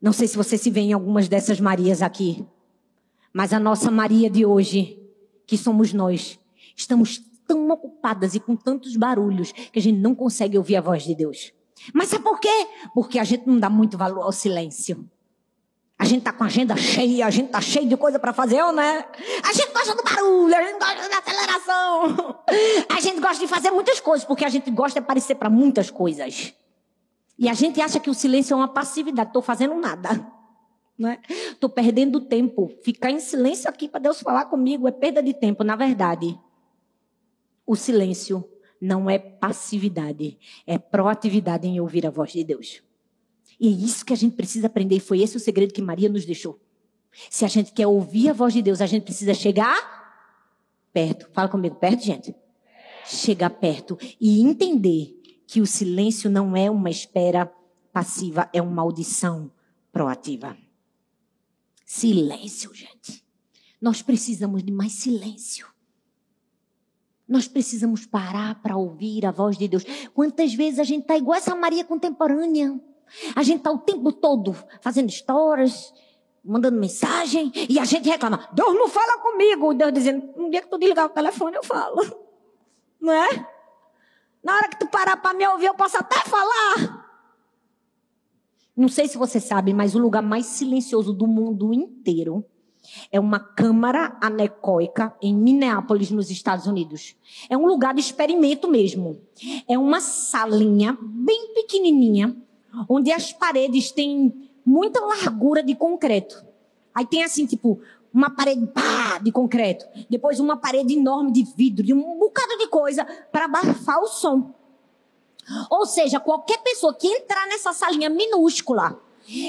Não sei se você se vê em algumas dessas Marias aqui, mas a nossa Maria de hoje, que somos nós, estamos tão ocupadas e com tantos barulhos que a gente não consegue ouvir a voz de Deus. Mas sabe por quê? Porque a gente não dá muito valor ao silêncio. A gente tá com a agenda cheia, a gente tá cheio de coisa para fazer, ou né? A gente gosta do barulho, a gente gosta da aceleração. A gente gosta de fazer muitas coisas, porque a gente gosta de aparecer para muitas coisas. E a gente acha que o silêncio é uma passividade. Estou fazendo nada. Estou né? perdendo tempo. Ficar em silêncio aqui para Deus falar comigo é perda de tempo. Na verdade, o silêncio não é passividade, é proatividade em ouvir a voz de Deus. E é isso que a gente precisa aprender. E foi esse o segredo que Maria nos deixou. Se a gente quer ouvir a voz de Deus, a gente precisa chegar perto. Fala comigo, perto, gente. Chegar perto e entender que o silêncio não é uma espera passiva, é uma audição proativa. Silêncio, gente. Nós precisamos de mais silêncio. Nós precisamos parar para ouvir a voz de Deus. Quantas vezes a gente está igual essa Maria contemporânea? A gente está o tempo todo fazendo histórias, mandando mensagem, e a gente reclama: Deus não fala comigo. Deus dizendo: um dia que tu desligar o telefone, eu falo. Não é? Na hora que tu parar para me ouvir, eu posso até falar. Não sei se você sabe, mas o lugar mais silencioso do mundo inteiro é uma câmara anecoica em Minneapolis, nos Estados Unidos. É um lugar de experimento mesmo. É uma salinha bem pequenininha, onde as paredes têm muita largura de concreto. Aí tem assim, tipo, uma parede pá, de concreto, depois uma parede enorme de vidro, de um bocado de coisa para abafar o som. Ou seja, qualquer pessoa que entrar nessa salinha minúscula,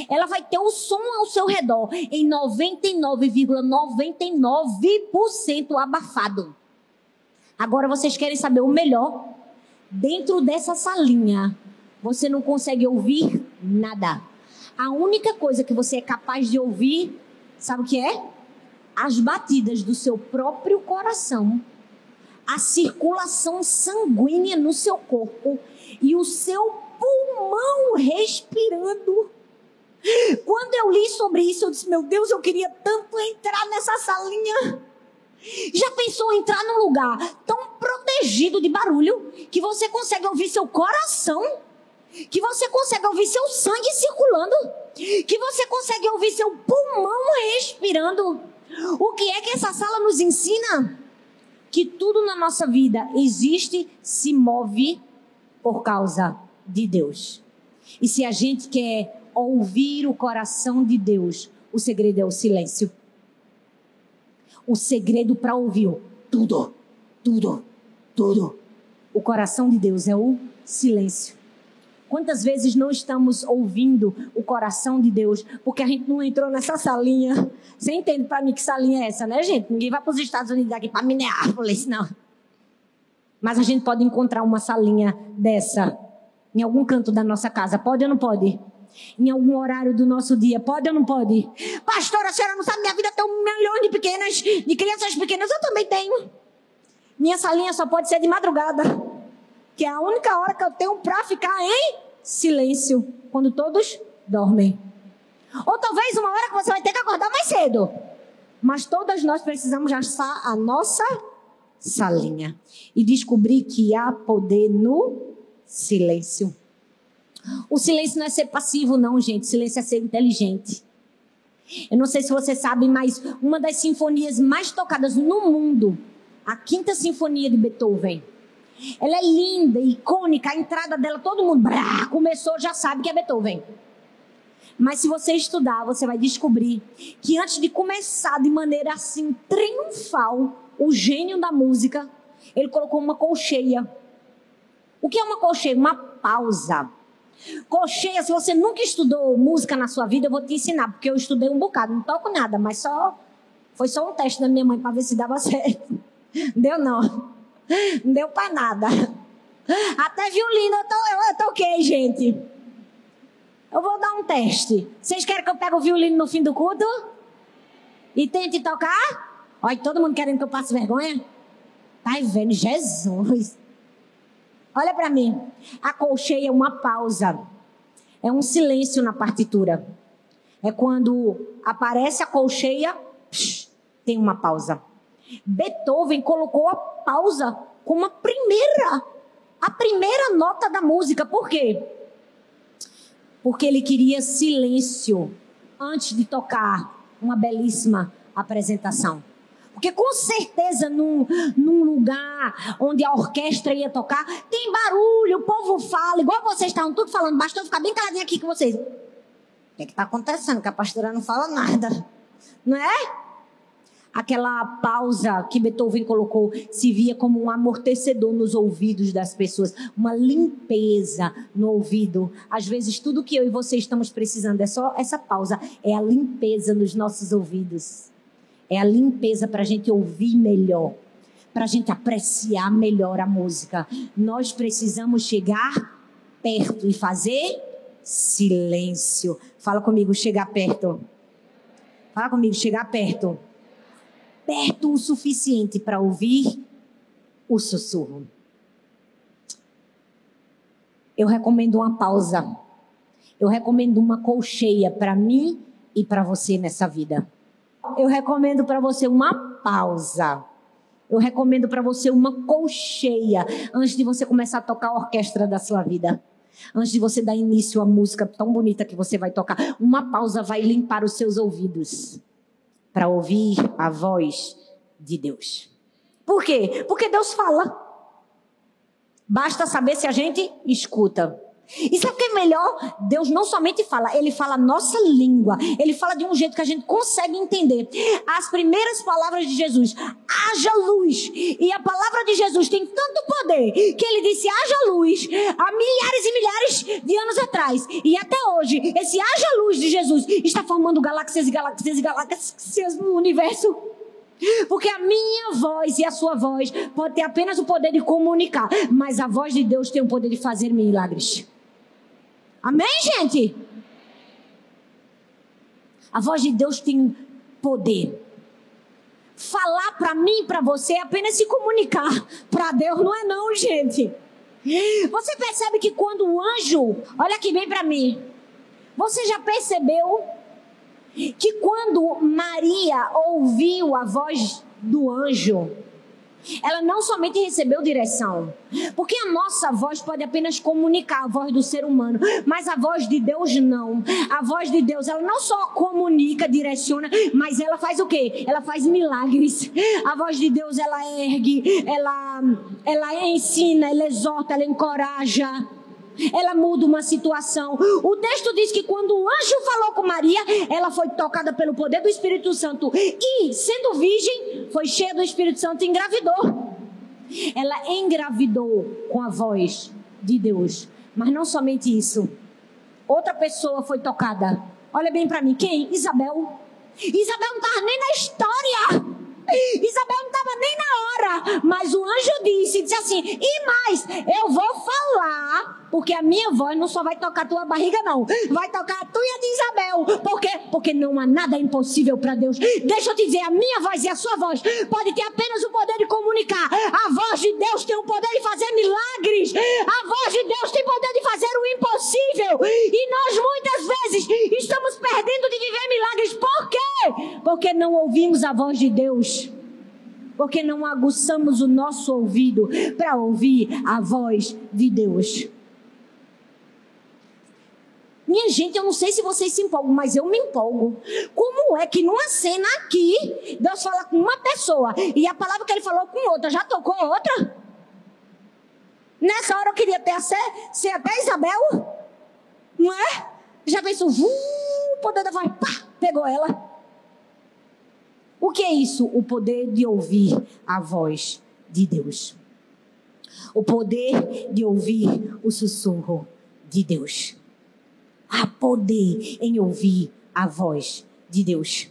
ela vai ter o som ao seu redor em 99,99% ,99 abafado. Agora vocês querem saber o melhor? Dentro dessa salinha, você não consegue ouvir nada. A única coisa que você é capaz de ouvir, sabe o que é? As batidas do seu próprio coração, a circulação sanguínea no seu corpo e o seu pulmão respirando. Quando eu li sobre isso, eu disse: Meu Deus, eu queria tanto entrar nessa salinha. Já pensou entrar num lugar tão protegido de barulho que você consegue ouvir seu coração? Que você consegue ouvir seu sangue circulando? Que você consegue ouvir seu pulmão respirando? O que é que essa sala nos ensina? Que tudo na nossa vida existe, se move por causa de Deus. E se a gente quer ouvir o coração de Deus, o segredo é o silêncio. O segredo para ouvir tudo, tudo, tudo. O coração de Deus é o silêncio. Quantas vezes não estamos ouvindo o coração de Deus porque a gente não entrou nessa salinha? Você entende para mim que salinha é essa, né, gente? Ninguém vai para os Estados Unidos daqui para Minneapolis, não. Mas a gente pode encontrar uma salinha dessa em algum canto da nossa casa. Pode ou não pode? Em algum horário do nosso dia. Pode ou não pode? Pastora, a senhora não sabe, minha vida tem um milhão de pequenas, de crianças pequenas. Eu também tenho. Minha salinha só pode ser de madrugada que é a única hora que eu tenho para ficar em silêncio, quando todos dormem. Ou talvez uma hora que você vai ter que acordar mais cedo. Mas todas nós precisamos achar a nossa salinha e descobrir que há poder no silêncio. O silêncio não é ser passivo, não, gente. O silêncio é ser inteligente. Eu não sei se você sabe, mas uma das sinfonias mais tocadas no mundo, a Quinta Sinfonia de Beethoven, ela é linda, icônica, a entrada dela, todo mundo brá, começou, já sabe que é Beethoven. Mas se você estudar, você vai descobrir que antes de começar de maneira assim triunfal, o gênio da música, ele colocou uma colcheia. O que é uma colcheia? Uma pausa. Colcheia, se você nunca estudou música na sua vida, eu vou te ensinar, porque eu estudei um bocado, não toco nada, mas só foi só um teste da minha mãe para ver se dava certo. Deu não. Não deu para nada. Até violino eu, tô, eu, eu toquei, gente. Eu vou dar um teste. Vocês querem que eu pegue o violino no fim do culto? E tente tocar? Olha, todo mundo querendo que eu passe vergonha? Tá vendo? Jesus. Olha para mim. A colcheia é uma pausa. É um silêncio na partitura. É quando aparece a colcheia, psh, tem uma pausa. Beethoven colocou a pausa como a primeira, a primeira nota da música. Por quê? Porque ele queria silêncio antes de tocar uma belíssima apresentação. Porque com certeza num, num lugar onde a orquestra ia tocar, tem barulho, o povo fala, igual vocês estavam tudo falando, basta eu ficar bem caladinho aqui com vocês. O que é está acontecendo? Que a pastora não fala nada. Não é? Aquela pausa que Beethoven colocou se via como um amortecedor nos ouvidos das pessoas, uma limpeza no ouvido. Às vezes, tudo que eu e você estamos precisando é só essa pausa, é a limpeza nos nossos ouvidos. É a limpeza para a gente ouvir melhor, para a gente apreciar melhor a música. Nós precisamos chegar perto e fazer silêncio. Fala comigo, chegar perto. Fala comigo, chegar perto. Perto o suficiente para ouvir o sussurro. Eu recomendo uma pausa. Eu recomendo uma colcheia para mim e para você nessa vida eu recomendo para você uma pausa. Eu recomendo para você uma colcheia antes de você começar a tocar a orquestra da sua vida. Antes de você dar início à música tão bonita que você vai tocar, uma pausa vai limpar os seus ouvidos para ouvir a voz de Deus. Por quê? Porque Deus fala. Basta saber se a gente escuta. E sabe o que é melhor? Deus não somente fala, ele fala a nossa língua. Ele fala de um jeito que a gente consegue entender. As primeiras palavras de Jesus, haja luz. E a palavra de Jesus tem tanto poder que ele disse haja luz há milhares e milhares de anos atrás. E até hoje, esse haja luz de Jesus está formando galáxias e galáxias e galáxias no universo. Porque a minha voz e a sua voz pode ter apenas o poder de comunicar, mas a voz de Deus tem o poder de fazer milagres. Amém, gente? A voz de Deus tem poder. Falar para mim, para você, é apenas se comunicar. Para Deus não é não, gente. Você percebe que quando o anjo, olha aqui bem para mim. Você já percebeu que quando Maria ouviu a voz do anjo, ela não somente recebeu direção, porque a nossa voz pode apenas comunicar a voz do ser humano, mas a voz de Deus não. A voz de Deus, ela não só comunica, direciona, mas ela faz o quê? Ela faz milagres. A voz de Deus, ela ergue, ela, ela ensina, ela exorta, ela encoraja ela muda uma situação. O texto diz que quando o anjo falou com Maria, ela foi tocada pelo poder do Espírito Santo e, sendo virgem, foi cheia do Espírito Santo e engravidou. Ela engravidou com a voz de Deus. Mas não somente isso. Outra pessoa foi tocada. Olha bem para mim, quem? Isabel. Isabel não estava nem na história. Isabel não estava nem na hora, mas o anjo disse, disse assim, e mais, eu vou falar, porque a minha voz não só vai tocar a tua barriga não, vai tocar a tua de Isabel, por quê? Porque não há nada impossível para Deus. Deixa eu te dizer, a minha voz e a sua voz pode ter apenas o poder de comunicar, a voz de Deus tem o poder de fazer milagres, a voz de Deus tem poder de fazer o impossível, e nós muitas vezes estamos perdendo de viver milagres, por quê? Porque não ouvimos a voz de Deus porque não aguçamos o nosso ouvido para ouvir a voz de Deus. Minha gente, eu não sei se vocês se empolgam, mas eu me empolgo. Como é que numa cena aqui, Deus fala com uma pessoa e a palavra que ele falou com outra já tocou outra? Nessa hora eu queria ter ser, ser até Isabel, não é? Já pensou, o poder da voz, pá, pegou ela. O que é isso? O poder de ouvir a voz de Deus. O poder de ouvir o sussurro de Deus. Há poder em ouvir a voz de Deus.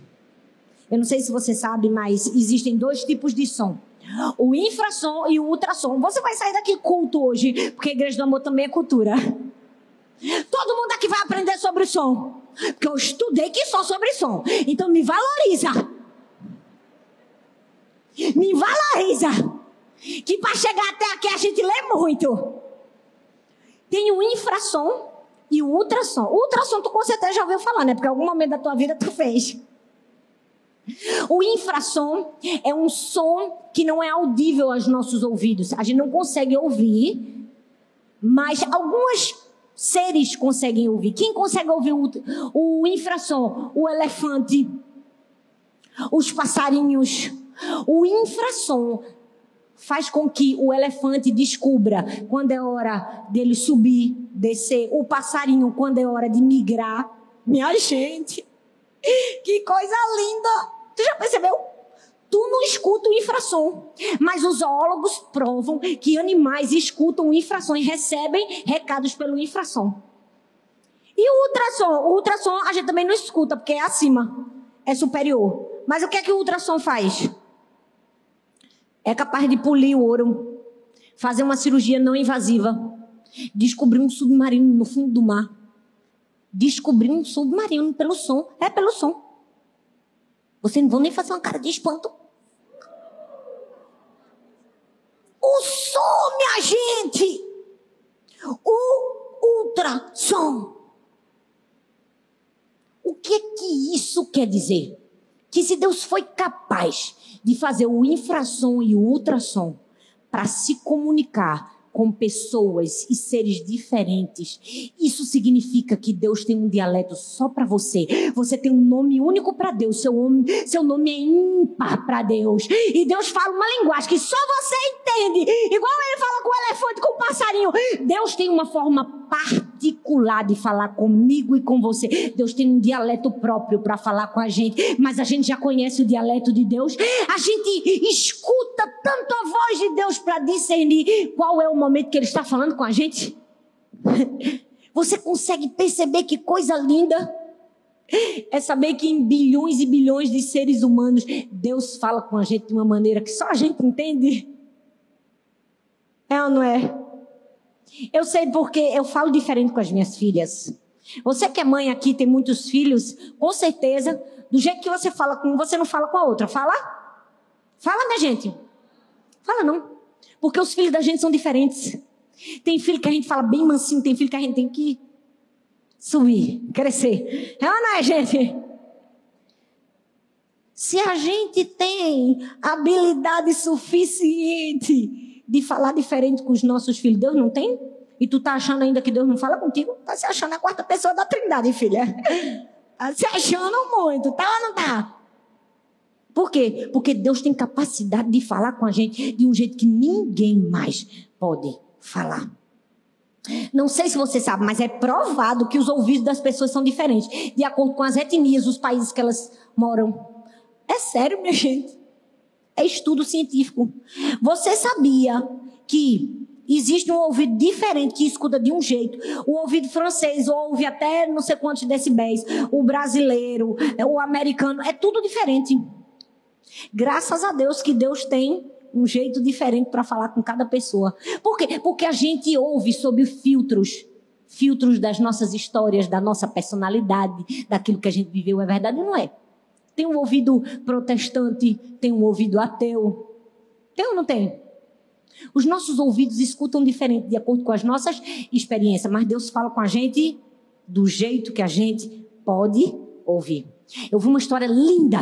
Eu não sei se você sabe, mas existem dois tipos de som. O infrassom e o ultrassom. Você vai sair daqui culto hoje, porque a Igreja do Amor também é cultura. Todo mundo aqui vai aprender sobre som. Porque eu estudei que só sobre som. Então me valoriza. Me valoriza. Que para chegar até aqui a gente lê muito. Tem o infrassom e o ultrassom. O ultrassom tu com certeza já ouviu falar, né? Porque em algum momento da tua vida tu fez. O infrassom é um som que não é audível aos nossos ouvidos. A gente não consegue ouvir, mas alguns seres conseguem ouvir. Quem consegue ouvir o, o infrassom? O elefante, os passarinhos. O infrassom faz com que o elefante descubra quando é hora dele subir, descer. O passarinho, quando é hora de migrar. Minha gente, que coisa linda! Tu já percebeu? Tu não escuta o infrassom, mas os zoólogos provam que animais escutam o infrassom e recebem recados pelo infrassom. E o ultrassom? O ultrassom a gente também não escuta, porque é acima, é superior. Mas o que é que o ultrassom faz? É capaz de polir o ouro, fazer uma cirurgia não invasiva, descobrir um submarino no fundo do mar. Descobrir um submarino pelo som. É pelo som. Vocês não vão nem fazer uma cara de espanto. O som, minha gente! O ultrassom. O que é que isso quer dizer? Que se Deus foi capaz de fazer o infrassom e o ultrassom para se comunicar com pessoas e seres diferentes. Isso significa que Deus tem um dialeto só para você. Você tem um nome único para Deus. Seu nome, seu nome é ímpar para Deus. E Deus fala uma linguagem que só você entende. Igual ele fala com o elefante, com o passarinho. Deus tem uma forma particular de falar comigo e com você. Deus tem um dialeto próprio para falar com a gente, mas a gente já conhece o dialeto de Deus. A gente escuta tanto a voz de Deus para discernir qual é o momento que ele está falando com a gente. Você consegue perceber que coisa linda? É saber que em bilhões e bilhões de seres humanos, Deus fala com a gente de uma maneira que só a gente entende. É ou não é? Eu sei porque eu falo diferente com as minhas filhas. Você que é mãe aqui, tem muitos filhos, com certeza, do jeito que você fala com um, você não fala com a outra. Fala? Fala, minha gente. Fala não. Porque os filhos da gente são diferentes. Tem filho que a gente fala bem mansinho, tem filho que a gente tem que subir, crescer. É ou não é, gente? Se a gente tem habilidade suficiente de falar diferente com os nossos filhos. Deus não tem? E tu tá achando ainda que Deus não fala contigo? Tá se achando a quarta pessoa da trindade, filha. Tá se achando muito, tá ou não tá? Por quê? Porque Deus tem capacidade de falar com a gente de um jeito que ninguém mais pode falar. Não sei se você sabe, mas é provado que os ouvidos das pessoas são diferentes, de acordo com as etnias, os países que elas moram. É sério, minha gente. É estudo científico. Você sabia que existe um ouvido diferente que escuta de um jeito. O ouvido francês ouve até não sei quantos decibéis. O brasileiro, o americano, é tudo diferente. Graças a Deus que Deus tem um jeito diferente para falar com cada pessoa. Por quê? Porque a gente ouve sob filtros. Filtros das nossas histórias, da nossa personalidade, daquilo que a gente viveu, é verdade ou não é? Tem um ouvido protestante, tem um ouvido ateu. Tem ou não tem? Os nossos ouvidos escutam diferente de acordo com as nossas experiências, mas Deus fala com a gente do jeito que a gente pode ouvir. Eu vi uma história linda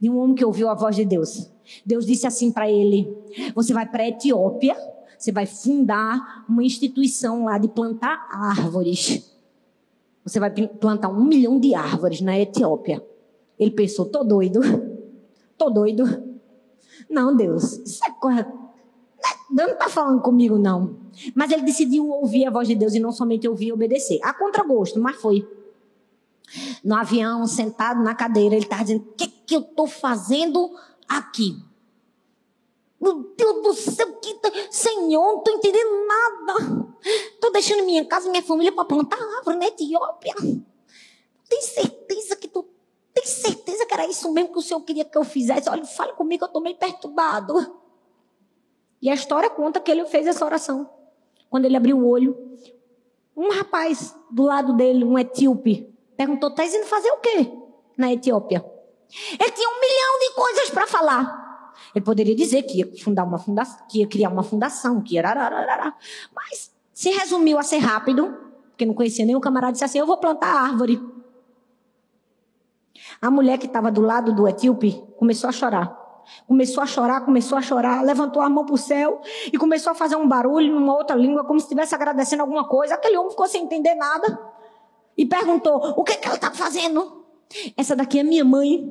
de um homem que ouviu a voz de Deus. Deus disse assim para ele: Você vai para a Etiópia, você vai fundar uma instituição lá de plantar árvores. Você vai plantar um milhão de árvores na Etiópia. Ele pensou: tô doido, tô doido. Não, Deus, isso é coisa. Deus não está falando comigo, não. Mas ele decidiu ouvir a voz de Deus e não somente ouvir e obedecer. A contragosto, mas foi. No avião, sentado na cadeira, ele estava dizendo: O que, que eu estou fazendo aqui? Meu Deus do céu, que tá... Senhor, não estou entendendo nada. Estou deixando minha casa minha família para plantar árvore na Etiópia. Tem certeza que tu tem certeza que era isso mesmo que o Senhor queria que eu fizesse? Olha, fale comigo, eu estou meio perturbado. E a história conta que ele fez essa oração. Quando ele abriu o olho, um rapaz do lado dele, um etíope, perguntou: está indo fazer o quê na Etiópia? Ele tinha um milhão de coisas para falar. Ele poderia dizer que ia fundar uma fundação, que ia criar uma fundação, que ia. Mas se resumiu a ser rápido, porque não conhecia nenhum camarada, disse assim: Eu vou plantar árvore. A mulher que estava do lado do etíope começou a chorar. Começou a chorar, começou a chorar, levantou a mão para o céu e começou a fazer um barulho numa outra língua, como se estivesse agradecendo alguma coisa. Aquele homem ficou sem entender nada e perguntou: O que, que ela está fazendo? Essa daqui é minha mãe.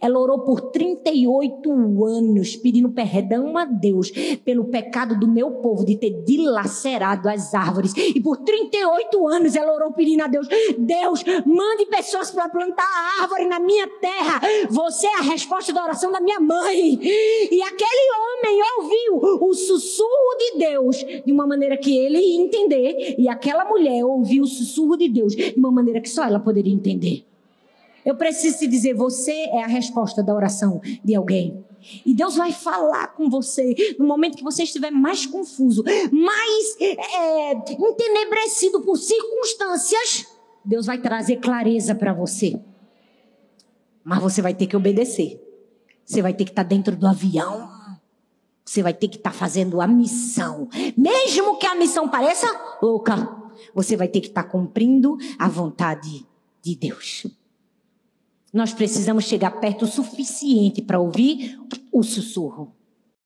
Ela orou por 38 anos pedindo perdão a Deus pelo pecado do meu povo de ter dilacerado as árvores. E por 38 anos ela orou pedindo a Deus: Deus, mande pessoas para plantar árvore na minha terra. Você é a resposta da oração da minha mãe. E aquele homem ouviu o sussurro de Deus de uma maneira que ele ia entender. E aquela mulher ouviu o sussurro de Deus de uma maneira que só ela poderia entender. Eu preciso te dizer, você é a resposta da oração de alguém. E Deus vai falar com você no momento que você estiver mais confuso, mais é, entenebrecido por circunstâncias. Deus vai trazer clareza para você. Mas você vai ter que obedecer. Você vai ter que estar tá dentro do avião. Você vai ter que estar tá fazendo a missão. Mesmo que a missão pareça louca, você vai ter que estar tá cumprindo a vontade de Deus. Nós precisamos chegar perto o suficiente para ouvir o sussurro.